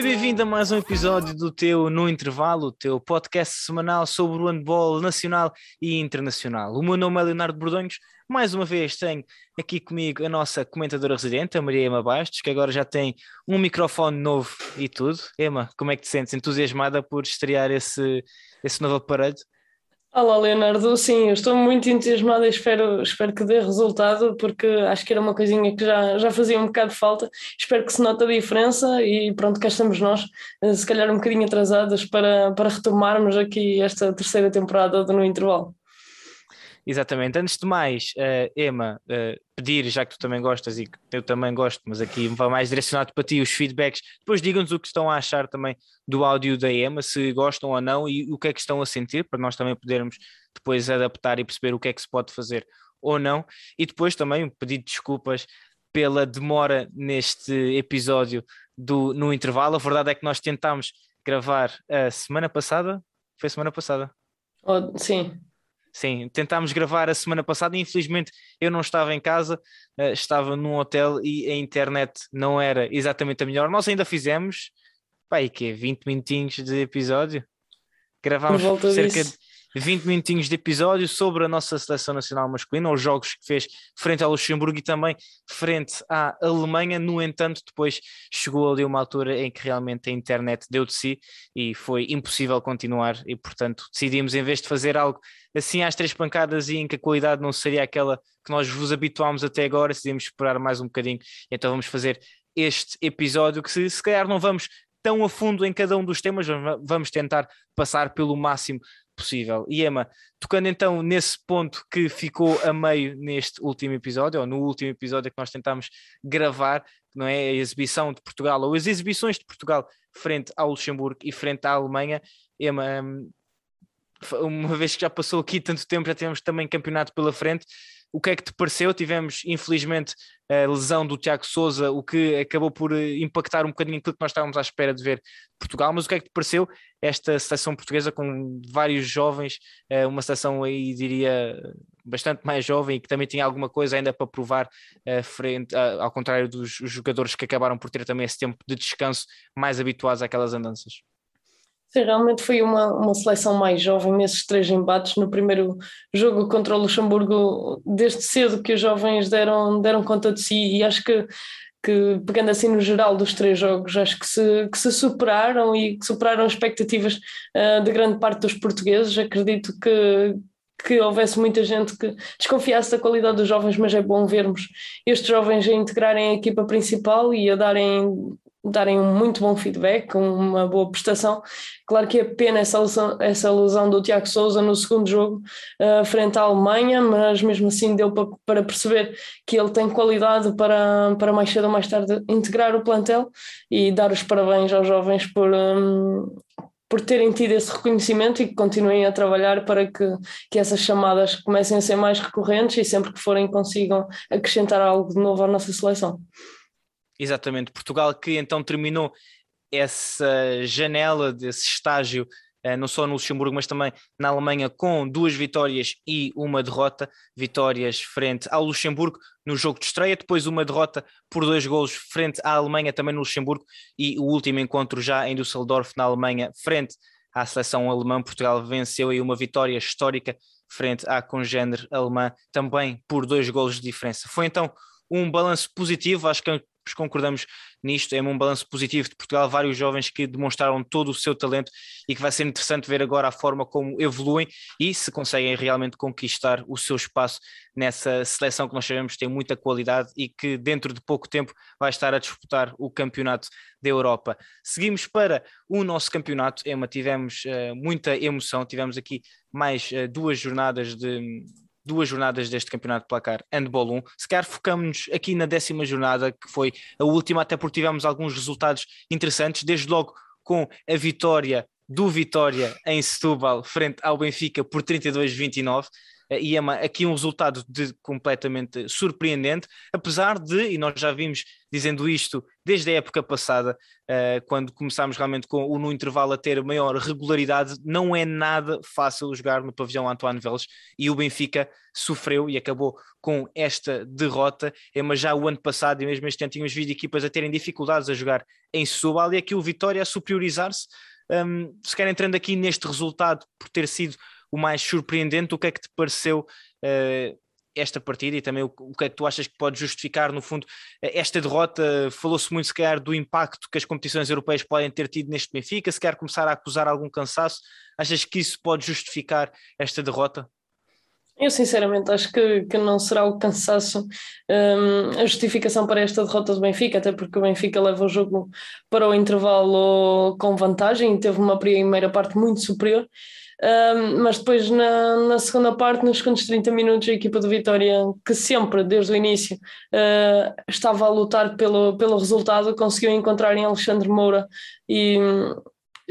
Seja bem-vindo a mais um episódio do teu No Intervalo, teu podcast semanal sobre o handball nacional e internacional. O meu nome é Leonardo Bordonhos. Mais uma vez tenho aqui comigo a nossa comentadora residente, a Maria Ema Bastos, que agora já tem um microfone novo e tudo. Ema, como é que te sentes? Entusiasmada por estrear esse, esse novo aparelho? Olá, Leonardo. Sim, eu estou muito entusiasmada e espero, espero que dê resultado, porque acho que era uma coisinha que já, já fazia um bocado de falta. Espero que se note a diferença e pronto, cá estamos nós, eh, se calhar um bocadinho atrasados para, para retomarmos aqui esta terceira temporada do No Intervalo. Exatamente. Antes de mais, uh, Emma, uh, pedir, já que tu também gostas e que eu também gosto, mas aqui vai mais direcionado para ti os feedbacks. Depois digam-nos o que estão a achar também do áudio da Emma, se gostam ou não e o que é que estão a sentir, para nós também podermos depois adaptar e perceber o que é que se pode fazer ou não. E depois também pedir desculpas pela demora neste episódio do, no intervalo. A verdade é que nós tentámos gravar a semana passada. Foi semana passada? Oh, sim, Sim, tentámos gravar a semana passada e infelizmente eu não estava em casa, uh, estava num hotel e a internet não era exatamente a melhor. Nós ainda fizemos, e que 20 minutinhos de episódio. Gravámos cerca disso. de 20 minutinhos de episódio sobre a nossa seleção nacional masculina, os jogos que fez frente ao Luxemburgo e também frente à Alemanha. No entanto, depois chegou ali uma altura em que realmente a internet deu de si e foi impossível continuar e, portanto, decidimos, em vez de fazer algo assim às três pancadas e em que a qualidade não seria aquela que nós vos habituámos até agora, decidimos esperar mais um bocadinho. Então vamos fazer este episódio que se, se calhar não vamos tão a fundo em cada um dos temas, vamos tentar passar pelo máximo possível. E Emma, tocando então nesse ponto que ficou a meio neste último episódio, ou no último episódio que nós tentámos gravar, não é a exibição de Portugal, ou as exibições de Portugal frente ao Luxemburgo e frente à Alemanha, Emma, hum, uma vez que já passou aqui tanto tempo, já temos também campeonato pela frente, o que é que te pareceu? Tivemos, infelizmente, a lesão do Tiago Souza, o que acabou por eh, impactar um bocadinho aquilo que nós estávamos à espera de ver Portugal, mas o que é que te pareceu esta seleção portuguesa com vários jovens, eh, uma seleção aí, diria, bastante mais jovem e que também tinha alguma coisa ainda para provar eh, frente, ao contrário dos jogadores que acabaram por ter também esse tempo de descanso mais habituados àquelas andanças? Sim, realmente foi uma, uma seleção mais jovem nesses três embates. No primeiro jogo contra o Luxemburgo, desde cedo que os jovens deram, deram conta de si e acho que, que, pegando assim no geral dos três jogos, acho que se, que se superaram e que superaram expectativas uh, de grande parte dos portugueses. Acredito que, que houvesse muita gente que desconfiasse da qualidade dos jovens, mas é bom vermos estes jovens a integrarem a equipa principal e a darem darem um muito bom feedback, uma boa prestação. Claro que é pena essa lesão, essa lesão do Tiago Souza no segundo jogo, uh, frente à Alemanha, mas mesmo assim deu para, para perceber que ele tem qualidade para, para mais cedo ou mais tarde integrar o plantel e dar os parabéns aos jovens por. Um, por terem tido esse reconhecimento e que continuem a trabalhar para que, que essas chamadas comecem a ser mais recorrentes e sempre que forem consigam acrescentar algo de novo à nossa seleção. Exatamente, Portugal que então terminou essa janela desse estágio, eh, não só no Luxemburgo, mas também na Alemanha, com duas vitórias e uma derrota. Vitórias frente ao Luxemburgo no jogo de estreia, depois uma derrota por dois golos frente à Alemanha, também no Luxemburgo, e o último encontro já em Düsseldorf, na Alemanha, frente à seleção alemã. Portugal venceu aí uma vitória histórica frente à congênere alemã, também por dois golos de diferença. Foi então um balanço positivo, acho que concordamos nisto, é um balanço positivo de Portugal, vários jovens que demonstraram todo o seu talento e que vai ser interessante ver agora a forma como evoluem e se conseguem realmente conquistar o seu espaço nessa seleção que nós sabemos tem muita qualidade e que dentro de pouco tempo vai estar a disputar o campeonato da Europa. Seguimos para o nosso campeonato, Emma, tivemos uh, muita emoção, tivemos aqui mais uh, duas jornadas de duas jornadas deste campeonato de placar Handball 1. Se calhar focamos-nos aqui na décima jornada, que foi a última, até porque tivemos alguns resultados interessantes, desde logo com a vitória do Vitória em Setúbal, frente ao Benfica por 32-29. E é aqui um resultado de, completamente surpreendente, apesar de, e nós já vimos dizendo isto desde a época passada, uh, quando começámos realmente com o no intervalo a ter maior regularidade, não é nada fácil jogar no pavilhão Antoine Veles e o Benfica sofreu e acabou com esta derrota, é, mas já o ano passado e mesmo este ano tínhamos visto equipas a terem dificuldades a jogar em Setúbal e aqui o Vitória a superiorizar-se, um, se quer entrando aqui neste resultado por ter sido o mais surpreendente, o que é que te pareceu uh, esta partida e também o, o, que é que tu achas que pode justificar, no fundo, esta derrota? Falou-se muito, se calhar, do impacto que as competições europeias podem ter tido neste Benfica, se quer começar a acusar algum cansaço, achas que isso pode justificar esta derrota? Eu sinceramente acho que, que não será o cansaço um, a justificação para esta derrota do Benfica, até porque o Benfica leva o jogo para o intervalo com vantagem, teve uma primeira parte muito superior, um, mas depois na, na, segunda parte, nos segundos 30 minutos, a equipa do Vitória, que sempre, desde o início, uh, estava a lutar pelo, pelo resultado, conseguiu encontrar em Alexandre Moura e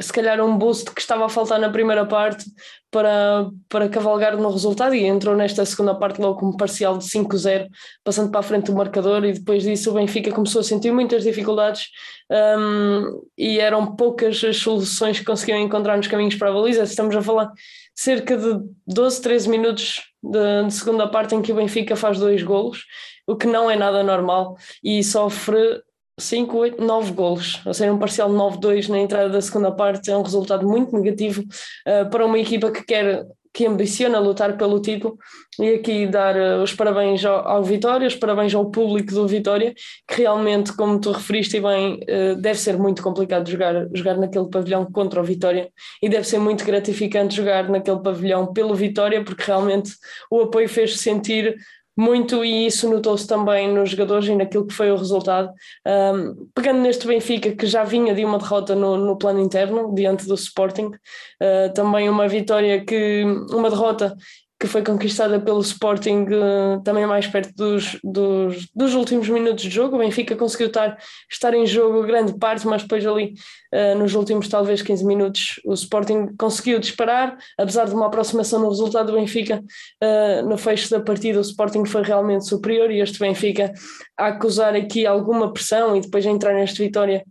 se calhar um boost que estava a faltar na primeira parte para, para cavalgar no resultado e entrou nesta segunda parte logo com um parcial de 5-0, passando para a frente do marcador e depois disso o Benfica começou a sentir muitas dificuldades um, e eram poucas as soluções que conseguiam encontrar nos caminhos para a baliza. Estamos a falar cerca de 12, 13 minutos de, de segunda parte em que o Benfica faz dois golos, o que não é nada normal e sofre 5, 8, 9 golos, ou seja, um parcial de 9-2 na entrada da segunda parte é um resultado muito negativo uh, para uma equipa que quer que ambiciona lutar pelo título. E aqui dar uh, os parabéns ao, ao, Vitória, os parabéns ao público do Vitória, que realmente, como tu referiste bem, uh, deve ser muito complicado jogar, jogar naquele pavilhão contra o Vitória. E deve ser muito gratificante jogar naquele pavilhão pelo Vitória, porque realmente o apoio fez-se sentir muito e isso notou-se também nos jogadores e naquilo que foi o resultado. Um, pegando neste Benfica, que já vinha de uma derrota no, no plano interno, diante do Sporting, uh, também uma vitória que, uma derrota que foi conquistada pelo Sporting uh, também mais perto dos, dos, dos, últimos minutos de jogo. O Benfica conseguiu estar, estar em jogo grande parte, mas depois ali uh, nos últimos talvez 15 minutos o Sporting conseguiu disparar, apesar de uma aproximação no resultado do Benfica uh, no fecho da partida o Sporting foi realmente superior e este Benfica a acusar aqui alguma pressão e depois a entrar nesta vitória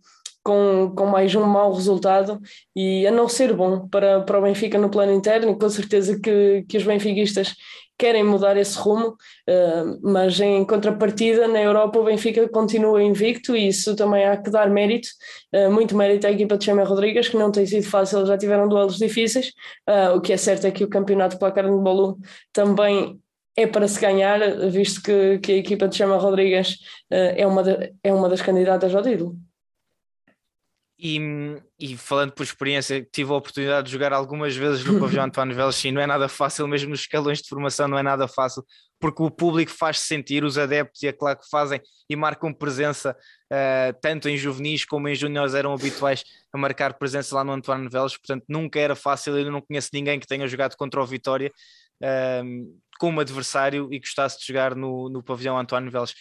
com, com mais um mau resultado e a não ser bom para, para o Benfica no plano interno, com certeza que, que os benfiquistas querem mudar esse rumo, uh, mas em contrapartida na Europa o Benfica continua invicto e isso também há que dar mérito, uh, muito mérito à equipa de Chama Rodrigues, que não tem sido fácil, já tiveram duelos difíceis, uh, o que é certo é que o campeonato pela carne de bolo também é para se ganhar, visto que, que a equipa de Chama Rodrigues é, uma de, é uma das candidatas ao título. E, e, falando por experiência, tive a oportunidade de jogar algumas vezes no pavilhão António sim, não é nada fácil, mesmo nos escalões de formação não é nada fácil, porque o público faz-se sentir, os adeptos e é claro que fazem e marcam presença, uh, tanto em juvenis como em juniores eram habituais a marcar presença lá no António Velas, portanto nunca era fácil, eu não conheço ninguém que tenha jogado contra o Vitória uh, como adversário e gostasse de jogar no, no pavilhão António Velas.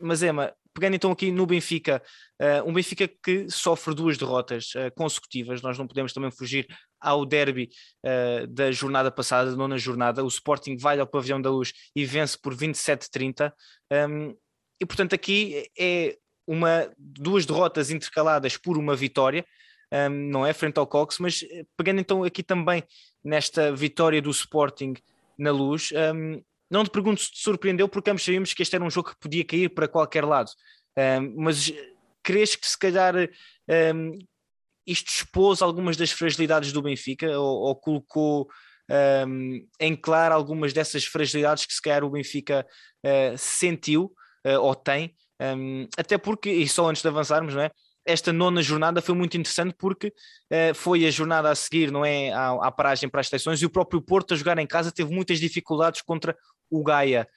Mas Emma, pegando então aqui no Benfica, uh, um Benfica que sofre duas derrotas uh, consecutivas, nós não podemos também fugir ao derby uh, da jornada passada, da nona jornada, o Sporting vai ao Pavilhão da Luz e vence por 27-30, um, e portanto aqui é uma, duas derrotas intercaladas por uma vitória, um, não é, frente ao Cox, mas pegando então aqui também nesta vitória do Sporting na Luz, um, não te pergunto se te surpreendeu, porque ambos sabíamos que este era um jogo que podia cair para qualquer lado. Um, mas crees que se calhar um, isto expôs algumas das fragilidades do Benfica ou, ou colocou um, em claro algumas dessas fragilidades que se calhar o Benfica uh, sentiu uh, ou tem? até porque, e só antes de avançarmos, não é? esta nona jornada foi muito interessante porque uh, foi a jornada a seguir, não é? À, à, paragem para as estações e o próprio Porto a jogar em casa teve muitas dificuldades contra o Gaia.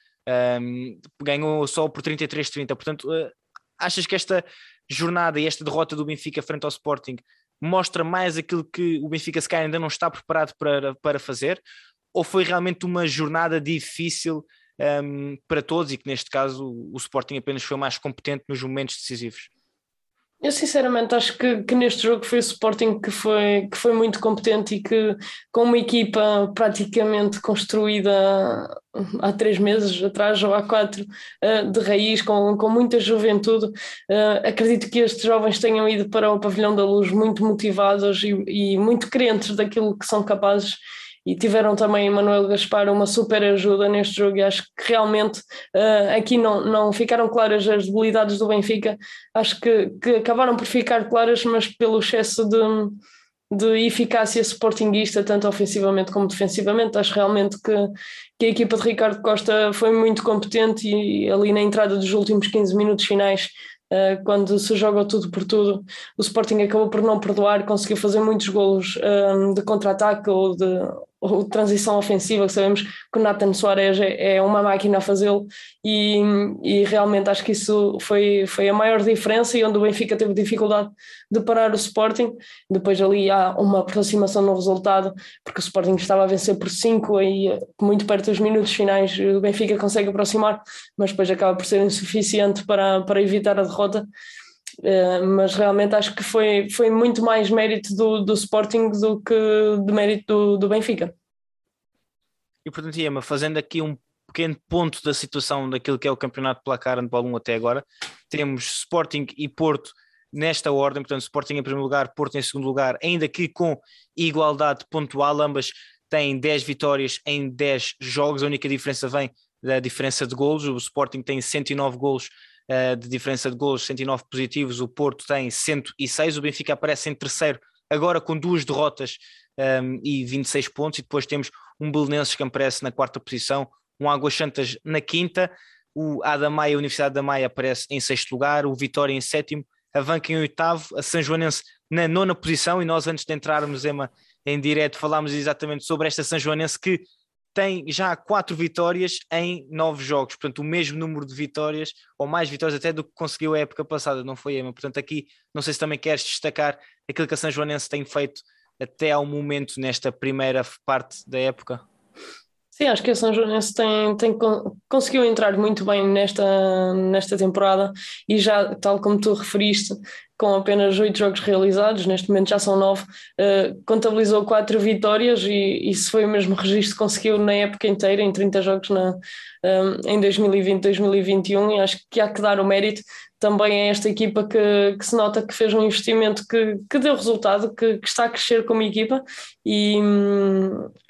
Um, ganhou só por 33-30. Portanto, uh, achas que esta jornada e esta derrota do Benfica frente ao Sporting mostra mais aquilo que o Benfica se ainda não está preparado para, para fazer? Ou foi realmente uma jornada difícil um, para todos e que neste caso o Sporting apenas foi mais competente nos momentos decisivos? Eu sinceramente acho que, que, neste jogo foi o Sporting que foi, que foi muito competente e que com uma equipa praticamente construída há três meses atrás ou há quatro eh, de raiz, com, com muita juventude, eh, acredito que estes jovens tenham ido para o Pavilhão da Luz muito motivados e, e muito crentes daquilo que são capazes e tiveram também Manuel Gaspar uma super ajuda neste jogo e acho que realmente uh, aqui não, não ficaram claras as debilidades do Benfica, acho que, que acabaram por ficar claras, mas pelo excesso de, de eficácia sportinguista, tanto ofensivamente como defensivamente, acho realmente que, que a equipa de Ricardo Costa foi muito competente e ali na entrada dos últimos 15 minutos finais Uh, quando se joga tudo por tudo, o Sporting acabou por não perdoar, conseguiu fazer muitos golos um, de contra-ataque ou de, ou transição ofensiva, que sabemos que o Nathan Soares é, é uma máquina a fazê-lo e, e, realmente acho que isso foi, foi a maior diferença e onde o Benfica teve dificuldade de parar o Sporting, depois ali há uma aproximação no resultado, porque o Sporting estava a vencer por 5 aí muito perto dos minutos finais o Benfica consegue aproximar, mas depois acaba por ser insuficiente para, para evitar a derrota mas realmente acho que foi, foi muito mais mérito do, do Sporting do que de mérito do, do Benfica. E portanto, Iema, fazendo aqui um pequeno ponto da situação daquilo que é o campeonato placar handball 1 até agora, temos Sporting e Porto nesta ordem, portanto Sporting em primeiro lugar, Porto em segundo lugar, ainda que com igualdade pontual, ambas têm 10 vitórias em 10 jogos, a única diferença vem da diferença de golos, o Sporting tem 109 golos uh, de diferença de gols, 109 positivos, o Porto tem 106, o Benfica aparece em terceiro, agora com duas derrotas um, ehm, e 26 pontos, e depois temos um Belenenses que aparece na quarta posição, um Águas Santas na quinta, o Adamaia, a Universidade da Maia aparece em sexto lugar, o Vitória em sétimo, a Vanca em oitavo, a São Joanense na nona posição, e nós antes de entrarmos em direto falámos exatamente sobre esta São Joanense que tem já quatro vitórias em nove jogos, portanto, o mesmo número de vitórias, ou mais vitórias até do que conseguiu a época passada, não foi Ema? Portanto, aqui não sei se também queres destacar aquilo que a São Joanense tem feito até ao momento nesta primeira parte da época. Sim, acho que a São Joanense tem, tem, conseguiu entrar muito bem nesta, nesta temporada e já, tal como tu referiste, com apenas oito jogos realizados, neste momento já são nove, uh, contabilizou quatro vitórias e isso foi o mesmo registro que conseguiu na época inteira, em 30 jogos na, um, eh, em 2020-2021 e acho que há que dar o mérito também a esta equipa que, que se nota que fez um investimento que, que deu resultado, que, que está a crescer como equipa e,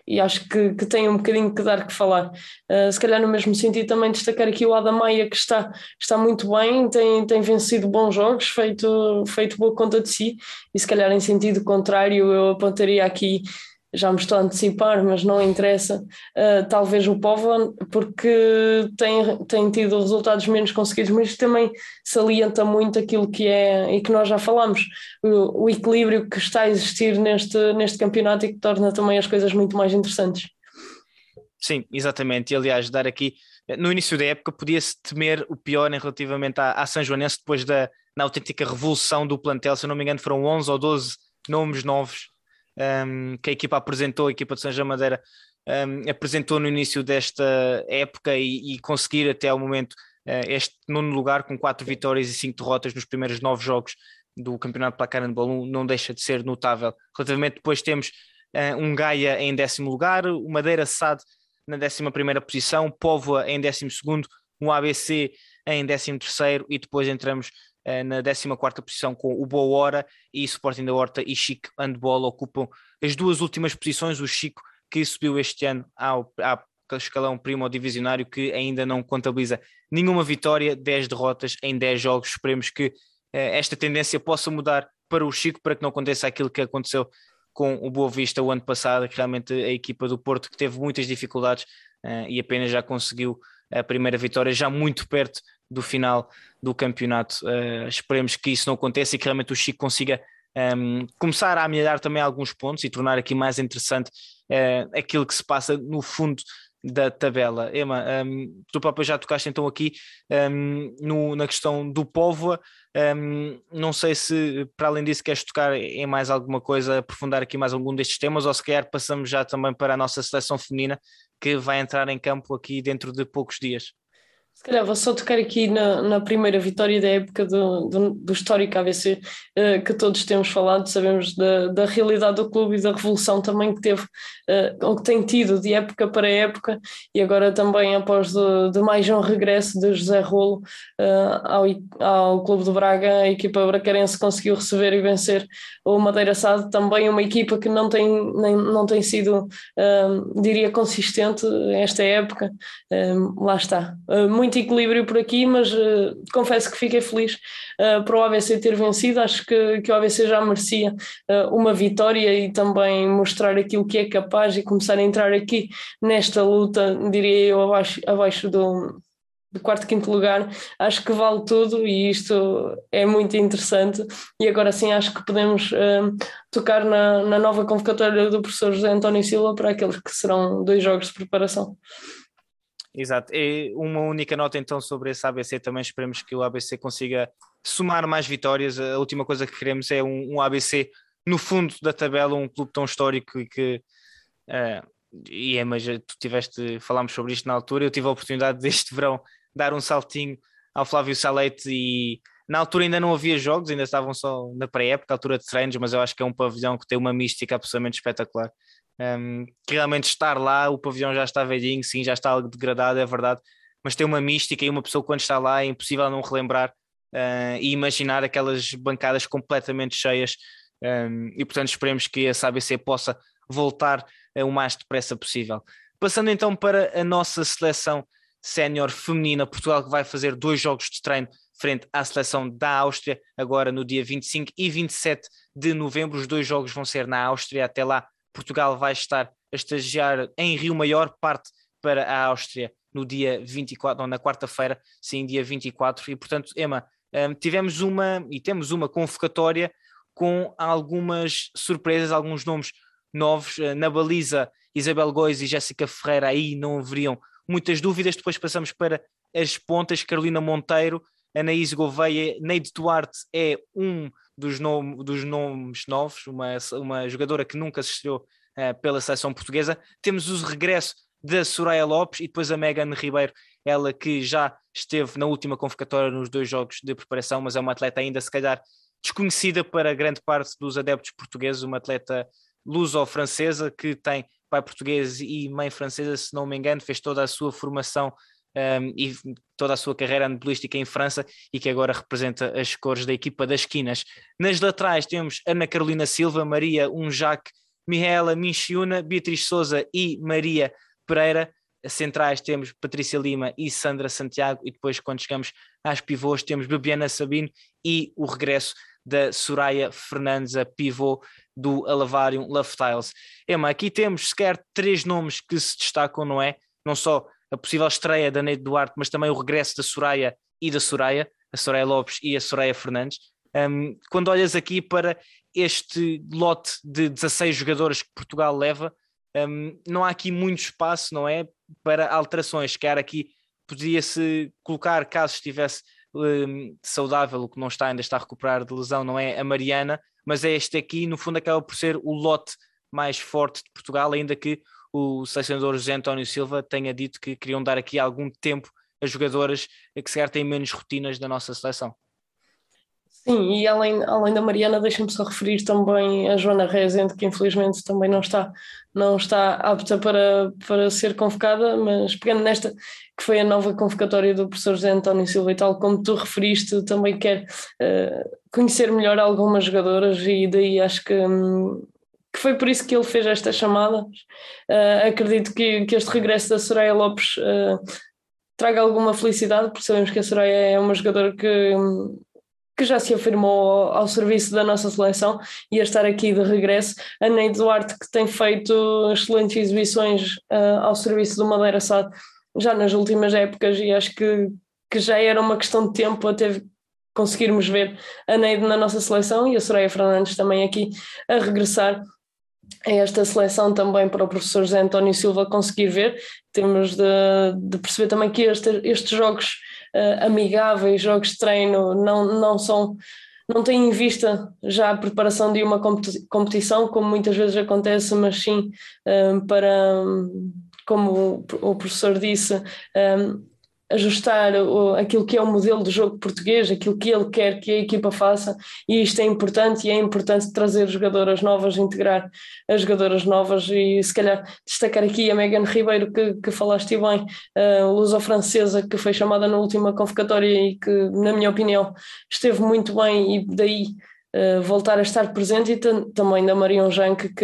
e acho que, que tem um bocadinho que dar que falar. Uh, se calhar no mesmo sentido também destacar aqui o Adamaia que está, está muito bem, tem, tem vencido bons jogos, feito, feito boa conta de si e se calhar em sentido contrário eu apontaria aqui já me estou a antecipar, mas não interessa, uh, talvez o Povo, porque tem, tem tido resultados menos conseguidos, mas também salienta muito aquilo que é, e que nós já falamos, o, o, equilíbrio que está a existir neste, neste campeonato e que torna também as coisas muito mais interessantes. Sim, exatamente, e aliás, dar aqui, no início da época podia-se temer o pior em relativamente à, à São Joanense depois da na autêntica revolução do plantel, se não me engano foram 11 ou 12 nomes novos um, que a equipa apresentou, a equipa de João Madeira um, apresentou no início desta época e, e conseguir até ao momento uh, este nono lugar com quatro vitórias e cinco derrotas nos primeiros nove jogos do Campeonato Placar Handball não deixa de ser notável. Relativamente depois temos uh, um Gaia em décimo lugar, o Madeira SAD na décima primeira posição, Póvoa em décimo segundo, o ABC em décimo terceiro e depois entramos na 14 posição com o Boa Hora e Sporting da Horta e Chico Handball ocupam as duas últimas posições. O Chico, que subiu este ano ao, escalão primo divisionário, que ainda não contabiliza nenhuma vitória, 10 derrotas em 10 jogos. Esperemos que eh, esta tendência possa mudar para o Chico, para que não aconteça aquilo que aconteceu com o Boa Vista o ano passado, que realmente a equipa do Porto que teve muitas dificuldades uh, e apenas já conseguiu a primeira vitória, já muito perto do final do campeonato. Uh, esperemos que isso não aconteça e que realmente o Chico consiga um, ehm, começar a amelhar também alguns pontos e tornar aqui mais interessante uh, aquilo que se passa no fundo da tabela. Emma, um, ehm, tu próprio já tocaste então aqui um, ehm, no, na questão do Póvoa, um, não sei se para além disso queres tocar em mais alguma coisa, aprofundar aqui mais algum destes temas ou se calhar passamos já também para a nossa seleção feminina que vai entrar em campo aqui dentro de poucos dias. Calhar vou só tocar aqui na, na primeira vitória da época do, do, do histórico ABC, uh, eh, que todos temos falado, sabemos da, da realidade do clube e da revolução também que teve, uh, ou que tem tido de época para época, e agora também após de mais um regresso de José Rolo uh, ao, ao Clube do Braga, a equipa bracarense conseguiu receber e vencer o Madeira Sado, também uma equipa que não tem, nem, não tem sido, diria, consistente esta época, lá está. muito muito equilíbrio por aqui, mas uh, confesso que fiquei feliz uh, para o ABC ter vencido. Acho que, que o ABC já merecia uh, uma vitória e também mostrar aquilo que é capaz e começar a entrar aqui nesta luta, diria eu, abaixo, abaixo do, do quarto, quinto lugar, acho que vale tudo e isto é muito interessante. E agora sim, acho que podemos uh, tocar na, na nova convocatória do professor José António Silva para aqueles que serão dois jogos de preparação. Exato. E uma única nota então sobre esse ABC, também esperemos que o ABC consiga somar mais vitórias. A última coisa que queremos é um, um ABC no fundo da tabela, um clube tão histórico e que. Uh, e é, mas tu tiveste, falámos sobre isto na altura, eu tive a oportunidade deste verão dar um saltinho ao Flávio Salete e na altura ainda não havia jogos, ainda estavam só na pré-época, altura de treinos, mas eu acho que é um pavilhão que tem uma mística absolutamente espetacular um, que realmente estar lá, o pavilhão já está velhinho, sim, já está algo degradado, é verdade, mas tem uma mística e uma pessoa quando está lá é impossível não relembrar uh, e imaginar aquelas bancadas completamente cheias um, e portanto esperemos que a ABC possa voltar uh, o mais depressa possível. Passando então para a nossa seleção sénior feminina, Portugal que vai fazer dois jogos de treino frente à seleção da Áustria, agora no dia 25 e 27 de novembro. Os dois jogos vão ser na Áustria, até lá Portugal vai estar a estagiar em Rio Maior, parte para a Áustria no dia 24, ou na quarta-feira, sim, dia 24. E portanto, Emma, um, tivemos uma e temos uma convocatória com algumas surpresas, alguns nomes novos. Uh, na baliza, Isabel Góis e Jéssica Ferreira, aí não haveriam muitas dúvidas. Depois passamos para as pontas, Carolina Monteiro, Anaís Gouveia, Neide Duarte é um dos, nome, dos nomes novos, uma, uma jogadora que nunca assistiu uh, pela seleção portuguesa. Temos o regresso da Soraya Lopes e depois a Megan Ribeiro, ela que já esteve na última convocatória nos dois jogos de preparação, mas é uma atleta ainda se calhar desconhecida para grande parte dos adeptos portugueses, uma atleta luso-francesa que tem pai português e mãe francesa, se não me engano, fez toda a sua formação um, e toda a sua carreira andebolística em França e que agora representa as cores da equipa das esquinas. Nas laterais temos Ana Carolina Silva, Maria Unjac, Mihaela Minchiuna, Beatriz Souza e Maria Pereira. Centrais temos Patrícia Lima e Sandra Santiago e depois quando chegamos às pivôs temos Bebiana Sabino e o regresso da Soraya Fernandes, a pivô do Alavarium Love Styles. Emma, aqui temos sequer três nomes que se destacam, não é? Não só a possível estreia da Neide Duarte, mas também o regresso da Soraya e da Soraya, a Soraya Lopes e a Soraya Fernandes. Um, quando olhas aqui para este lote de 16 jogadores que Portugal leva, um, não há aqui muito espaço, não é? Para alterações. Quer aqui podia-se colocar, caso estivesse um, saudável, o que não está, ainda está a recuperar de lesão, não é? A Mariana, mas é este aqui, no fundo, acaba por ser o lote mais forte de Portugal, ainda que o selecionador José António Silva tenha dito que queriam dar aqui algum tempo a jogadoras que se têm menos rotinas da nossa seleção. Sim, e além, além da Mariana, deixa-me só referir também a Joana Rezende, que infelizmente também não está, não está apta para, para ser convocada, mas pegando nesta, que foi a nova convocatória do professor José António Silva e tal, como tu referiste, também quer uh, conhecer melhor algumas jogadoras e daí acho que hum, que foi por isso que ele fez esta chamada. Uh, acredito que, que este regresso da Soraya Lopes uh, traga alguma felicidade, porque sabemos que a Soraya é uma jogadora que, que já se afirmou ao, serviço da nossa seleção e a estar aqui de regresso. A Ney Duarte, que tem feito excelentes exibições uh, ao serviço do Madeira SAD já nas últimas épocas e acho que, que já era uma questão de tempo até conseguirmos ver a Neide na nossa seleção e a Soraya Fernandes também aqui a regressar a esta seleção também para o professor José António Silva conseguir ver. Temos de, de perceber também que este, estes jogos uh, amigáveis, jogos de treino, não, não são. Não têm em vista já a preparação de uma competição, como muitas vezes acontece, mas sim uh, para, como o professor disse, um, ajustar aquilo que é o modelo de jogo português, aquilo que ele quer que a equipa faça, e isto é importante, e é importante trazer jogadoras novas, integrar as jogadoras novas, e se calhar destacar aqui a Megan Ribeiro, que, que falaste bem, a luso-francesa, que foi chamada na última convocatória e que, na minha opinião, esteve muito bem, e daí Uh, voltar a estar presente e também da Marion Jank, que,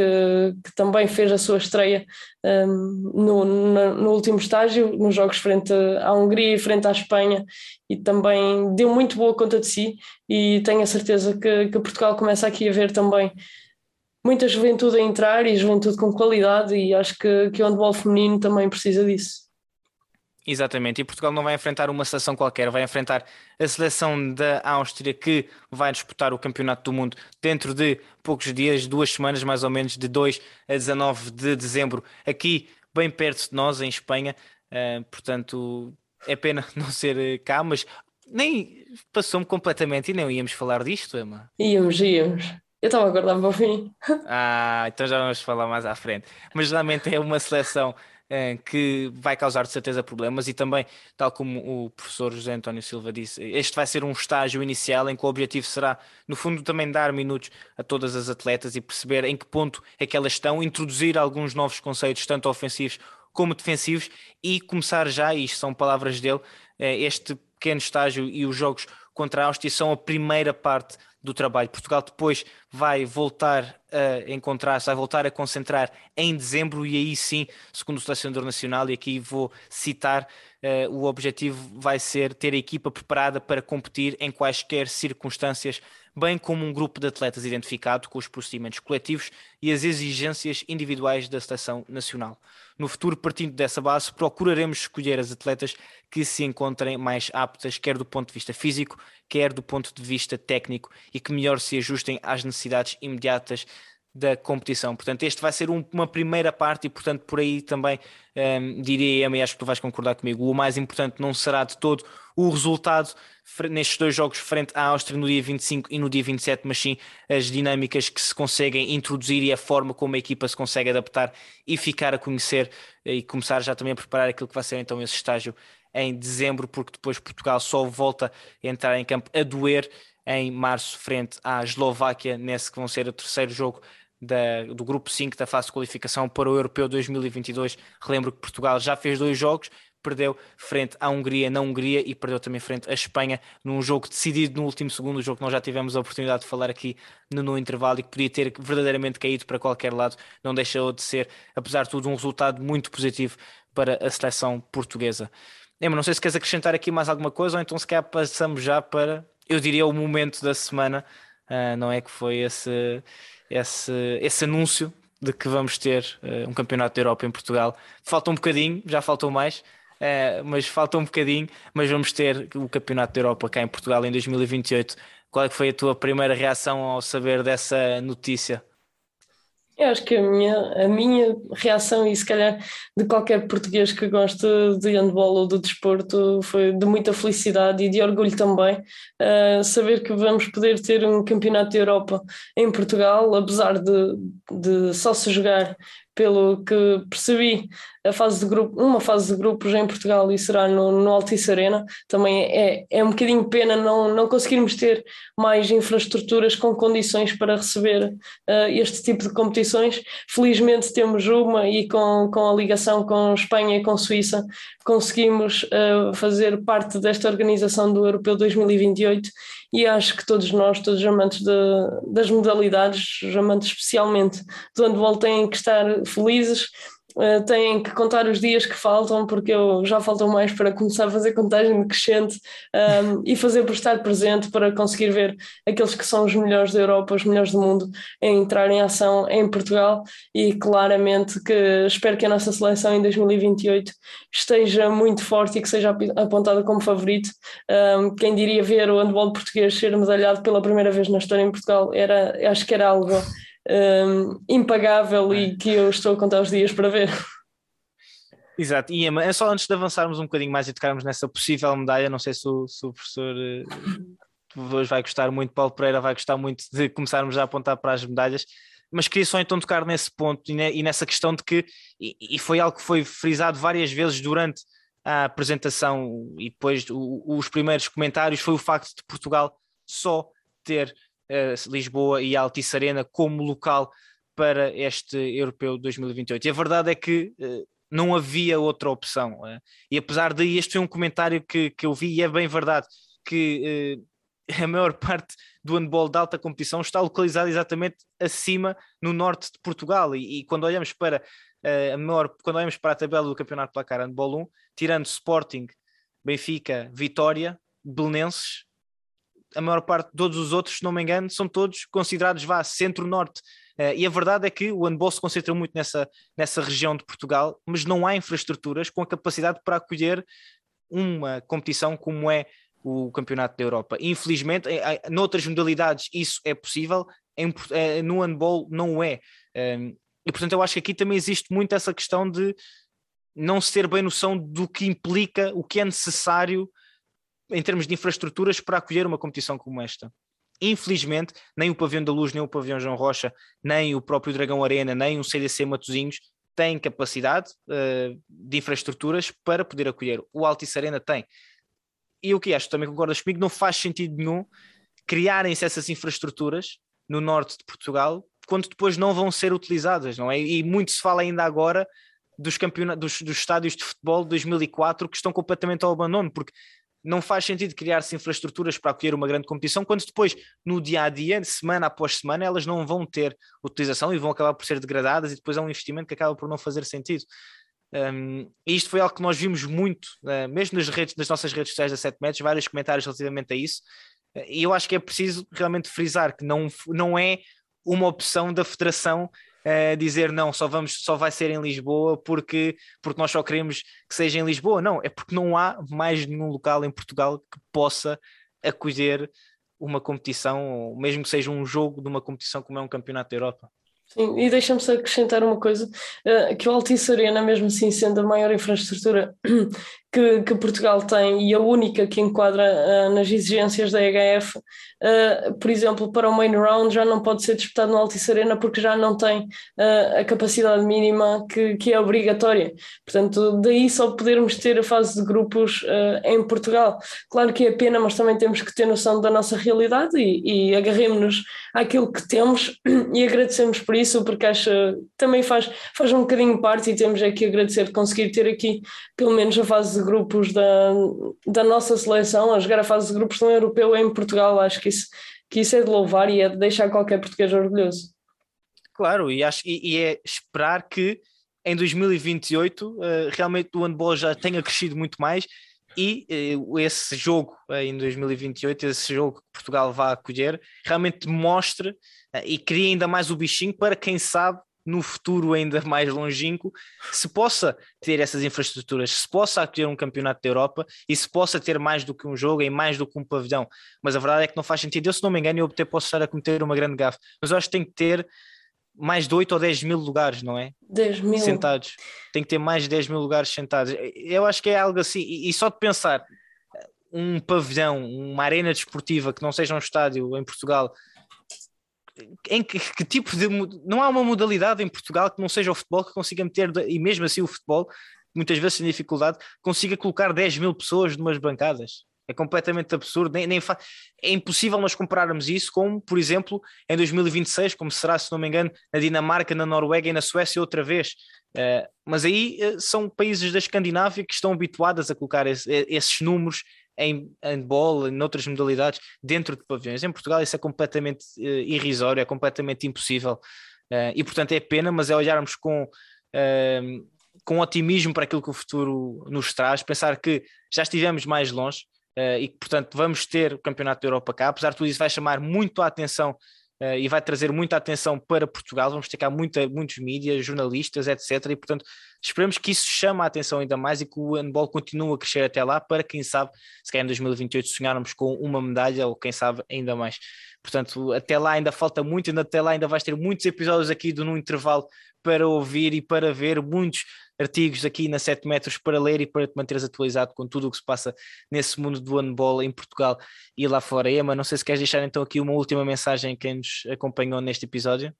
que, também fez a sua estreia um, no, no, no, último estágio, nos jogos frente à Hungria e frente à Espanha, e também deu muito boa conta de si. E tenho a certeza que, que Portugal começa aqui a ver também muita juventude a entrar e juventude com qualidade, e acho que, que o handball feminino também precisa disso. Exatamente, e Portugal não vai enfrentar uma seleção qualquer, vai enfrentar a seleção da Áustria que vai disputar o Campeonato do Mundo dentro de poucos dias, duas semanas mais ou menos, de 2 a 19 de dezembro, aqui bem perto de nós, em Espanha. Uh, portanto, é pena não ser cá, mas nem passou-me completamente e não íamos falar disto, Emma. Íamos, íamos. Eu estava a guardar para o fim. Ah, então já vamos falar mais à frente. Mas realmente é uma seleção eh, que vai causar de certeza problemas e também, tal como o professor José António Silva disse, este vai ser um estágio inicial em que o objetivo será, no fundo, também dar minutos a todas as atletas e perceber em que ponto é que elas estão, introduzir alguns novos conceitos, tanto ofensivos como defensivos, e começar já, e isto são palavras dele, eh, este pequeno estágio e os jogos contra a Áustria são a primeira parte do trabalho. Portugal depois vai voltar a encontrar-se, vai voltar a concentrar em dezembro e aí sim, segundo o selecionador nacional, e aqui vou citar, uh, o objetivo vai ser ter a equipa preparada para competir em quaisquer circunstâncias bem como um grupo de atletas identificado com os procedimentos coletivos e as exigências individuais da seleção nacional. No futuro, partindo dessa base, procuraremos escolher as atletas que se encontrem mais aptas, quer do ponto de vista físico, quer do ponto de vista técnico, e que melhor se ajustem às necessidades imediatas da competição. Portanto, este vai ser um, uma primeira parte e, portanto, por aí também um, diria, e acho que tu vais concordar comigo, o mais importante não será de todo o resultado nestes dois jogos frente à Áustria no dia 25 e no dia 27, mas sim as dinâmicas que se conseguem introduzir e a forma como a equipa se consegue adaptar e ficar a conhecer eh, e começar já também a preparar aquilo que vai ser então esse estágio em dezembro, porque depois Portugal só volta a entrar em campo a doer em março frente à Eslováquia, nesse que vão ser o terceiro jogo da, do grupo 5 da fase de qualificação para o Europeu 2022. Relembro que Portugal já fez dois jogos, perdeu frente à Hungria na Hungria e perdeu também frente à Espanha num jogo decidido no último segundo, jogo que nós já tivemos a oportunidade de falar aqui no, no intervalo e que podia ter verdadeiramente caído para qualquer lado, não deixou de ser, apesar de tudo, um resultado muito positivo para a seleção portuguesa. Emma, não sei se queres acrescentar aqui mais alguma coisa ou então se calhar passamos já para, eu diria, o momento da semana, uh, não é que foi esse esse, esse anúncio de que vamos ter uh, um campeonato da Europa em Portugal. Falta um bocadinho, já faltou mais, uh, mas falta um bocadinho, mas vamos ter o campeonato da Europa cá em Portugal em 2028. Qual é foi a tua primeira reação ao saber dessa notícia? Eu acho que a minha, a minha reação, e se calhar de qualquer português que goste de handball ou de desporto, foi de muita felicidade e de orgulho também, uh, saber que vamos poder ter um campeonato de Europa em Portugal, apesar de, de só se jogar pelo que percebi, a fase de grupo, uma fase de grupos em Portugal e será no, no Altice Arena. Também é, é um bocadinho pena não, não conseguirmos ter mais infraestruturas com condições para receber uh, este tipo de competições. Felizmente temos uma e com, com a ligação com Espanha e com Suíça conseguimos uh, fazer parte desta organização do Europeu 2028 e acho que todos nós, todos os amantes de, das modalidades, amantes especialmente do handball, têm que estar felizes Uh, têm que contar os dias que faltam, porque eu já faltam mais para começar a fazer contagem crescente um, ehm, e fazer por estar presente para conseguir ver aqueles que são os melhores da Europa, os melhores do mundo, em entrar em ação em Portugal e claramente que espero que a nossa seleção em 2028 esteja muito forte e que seja apontada como favorito. Um, ehm, quem diria ver o handball português ser medalhado pela primeira vez na história em Portugal era, acho que era algo um, impagável e que eu estou a contar os dias para ver. Exato, e é só antes de avançarmos um bocadinho mais e tocarmos nessa possível medalha, não sei se o, se o professor uh, hoje vai gostar muito, Paulo Pereira vai gostar muito de começarmos a apontar para as medalhas, mas queria só então tocar nesse ponto e, ne, nessa questão de que, e, foi algo que foi frisado várias vezes durante à apresentação e depois os primeiros comentários foi o facto de Portugal só ter Lisboa e Altice Arena como local para este Europeu 2028. E a verdade é que uh, não havia outra opção. Uh, e apesar de este foi um comentário que, que eu vi e é bem verdade que a maior parte do handball de alta competição está localizada exatamente acima no norte de Portugal e, e quando olhamos para a maior, quando olhamos para a tabela do Campeonato Placar Handball 1, tirando Sporting, Benfica, Vitória, Belenenses, a maior parte de todos os outros, se não me engano, são todos considerados vá centro-norte. Uh, e a verdade é que o handball se concentra muito nessa, nessa região de Portugal, mas não há infraestruturas com a capacidade para acolher uma competição como é o Campeonato da Europa. Infelizmente, noutras modalidades isso é possível, em, eh, no handball não é. Um, e portanto, eu acho que aqui também existe muito essa questão de não se ter bem noção do que implica, o que é necessário em termos de infraestruturas para acolher uma competição como esta. Infelizmente, nem o Pavião da Luz, nem o Pavião João Rocha, nem o próprio Dragão Arena, nem o CDC Matosinhos têm capacidade uh, de infraestruturas para poder acolher. O Altice Arena tem. E o que acho, também concordas comigo, não faz sentido nenhum criarem-se essas infraestruturas no norte de Portugal quando depois não vão ser utilizadas, não é? E muito se fala ainda agora dos, dos, dos estádios de futebol de 2004 que estão completamente ao abandono, porque não faz sentido criar-se infraestruturas para acolher uma grande competição quando depois, no dia a dia, semana após semana, elas não vão ter utilização e vão acabar por ser degradadas e depois é um investimento que acaba por não fazer sentido. Um, e isto foi algo que nós vimos muito, uh, mesmo nas, redes, nas nossas redes sociais da 7 metros, vários comentários relativamente a isso. Uh, e eu acho que é preciso realmente frisar que não, não é uma opção da federação dizer não, só, vamos, só vai ser em Lisboa porque, porque nós só queremos que seja em Lisboa. Não, é porque não há mais nenhum local em Portugal que possa acolher uma competição, mesmo que seja um jogo de uma competição como é um campeonato da Europa. Sim, e deixa-me só acrescentar uma coisa, uh, que o Altice Arena, mesmo assim sendo a maior infraestrutura que, que Portugal tem e a única que enquadra uh, nas exigências da EHF, uh, por exemplo, para o main round já não pode ser disputado no Altice Arena porque já não tem a capacidade mínima que, que é obrigatória. Portanto, daí só podermos ter a fase de grupos em Portugal. Claro que é pena, mas também temos que ter noção da nossa realidade e, e agarremos-nos àquilo que temos e agradecemos por isso, porque acho também faz, faz um bocadinho parte e temos aqui agradecer de conseguir ter aqui pelo menos a fase de grupos da, da nossa seleção, a jogar a fase de grupos do europeu em Portugal. Acho que isso, que isso é de louvar e é de deixar qualquer português orgulhoso. Claro, e, acho, e, e é esperar que em 2028 uh, realmente o handball já tenha crescido muito mais e uh, esse jogo uh, em 2028, esse jogo que Portugal vai acolher, realmente mostre e crie ainda mais o bichinho para quem sabe no futuro ainda mais longínquo, se possa ter essas infraestruturas, se possa acolher um campeonato da Europa e se possa ter mais do que um jogo e mais do que um pavilhão. Mas a verdade é que não faz sentido. Eu, se não me engano, eu até posso estar a cometer uma grande gafe, mas eu acho que tem que ter mais de 8 ou 10 mil lugares, não é? 10 mil. Sentados. Tem que ter mais de 10 mil lugares sentados. Eu acho que é algo assim, e só de pensar um pavilhão, uma arena desportiva que não seja um estádio em Portugal em que, que, tipo de. Não há uma modalidade em Portugal que não seja o futebol que consiga meter, e mesmo assim o futebol, muitas vezes sem dificuldade, consiga colocar 10 mil pessoas numas bancadas. É completamente absurdo, nem, nem fa... é impossível nós compararmos isso com, por exemplo, em 2026, como será, se não me engano, na Dinamarca, na Noruega e na Suécia outra vez. Uh, mas aí uh, são países da Escandinávia que estão habituados a colocar esse, esses números em handball, em outras modalidades, dentro de pavilhões. Em Portugal isso é completamente uh, irrisório, é completamente impossível. Uh, e portanto é pena, mas é olharmos com, uh, com otimismo para aquilo que o futuro nos traz, pensar que já estivemos mais longe e que portanto vamos ter o Campeonato da Europa cá, apesar de tudo isso vai chamar muito a atenção uh, e vai trazer muita atenção para Portugal. Vamos ter cá muita, muitos mídias, jornalistas, etc. E, portanto, esperemos que isso chame a atenção ainda mais e que o handball continue a crescer até lá, para quem sabe, se calhar em 2028 sonharmos com uma medalha ou quem sabe ainda mais. Portanto, até lá ainda falta muito, ainda até lá ainda vais ter muitos episódios aqui do No Intervalo para ouvir e para ver, muitos artigos aqui na 7 metros para ler e para te manteres atualizado com tudo o que se passa nesse mundo do handball em Portugal e lá fora. Ema, não sei se queres deixar então aqui uma última mensagem a quem nos acompanhou neste episódio.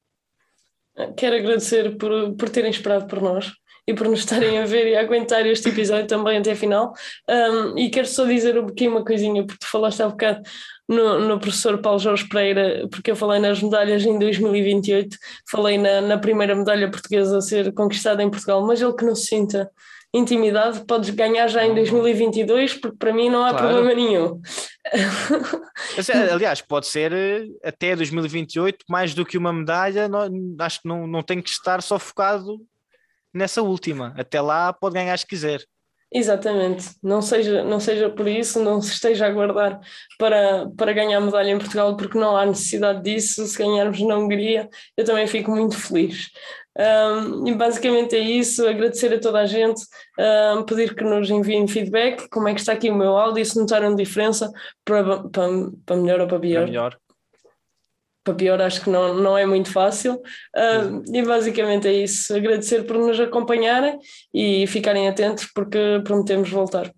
Quero agradecer por, por terem esperado por nós e por nos estarem a ver e a aguentar este episódio também até a final. Um, e quero só dizer um pouquinho uma coisinha, porque tu falaste há bocado no, no, professor Paulo Jorge Pereira, porque eu falei nas medalhas em 2028, falei na, na primeira medalha portuguesa a ser conquistada em Portugal, mas ele que não se sinta intimidade, podes ganhar já em 2022, porque para mim não há claro. problema nenhum. Aliás, pode ser eh, até 2028, mais do que uma medalha, acho que não, não tem que estar só focado nessa última. Até lá pode ganhar se quiser. Exatamente, não seja, não seja por isso, não se esteja a guardar para, para ganhar medalha em Portugal, porque não há necessidade disso. Se ganharmos na Hungria, eu também fico muito feliz. Um, e basicamente é isso, agradecer a toda a gente, um, pedir que nos enviem feedback, como é que está aqui o meu áudio, se notaram diferença para, para, para melhor ou para pior. Para melhor. Para pior acho que não, não é muito fácil. Um, e basicamente é isso, agradecer por nos acompanharem e ficarem atentos porque prometemos voltar.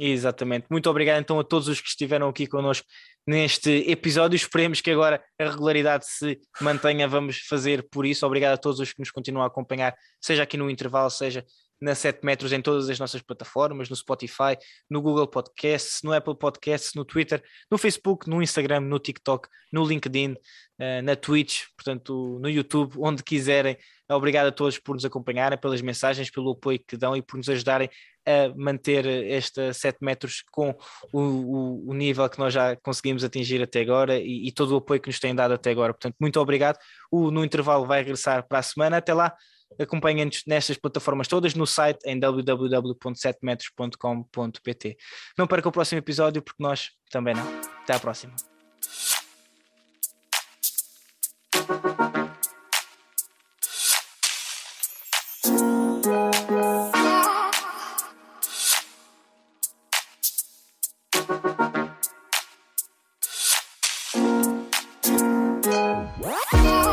Exatamente. Muito obrigado então a todos os que estiveram aqui connosco neste episódio. Esperemos que agora a regularidade se mantenha. Vamos fazer por isso. Obrigado a todos os que nos continuam a acompanhar, seja aqui no intervalo, seja na 7 metros em todas as nossas plataformas, no Spotify, no Google Podcasts, no Apple Podcasts, no Twitter, no Facebook, no Instagram, no TikTok, no LinkedIn, eh, na Twitch, portanto, no YouTube, onde quiserem. Obrigado a todos por nos acompanharem, pelas mensagens, pelo apoio que dão e por nos ajudarem a manter esta 7 metros com o, o, o, nível que nós já conseguimos atingir até agora e, e, todo o apoio que nos têm dado até agora. Portanto, muito obrigado. O No Intervalo vai regressar para a semana. Até lá, acompanhem-nos nestas plataformas todas, no site em www.7metros.com.pt. Não perca o próximo episódio, porque nós também não. Até à próxima.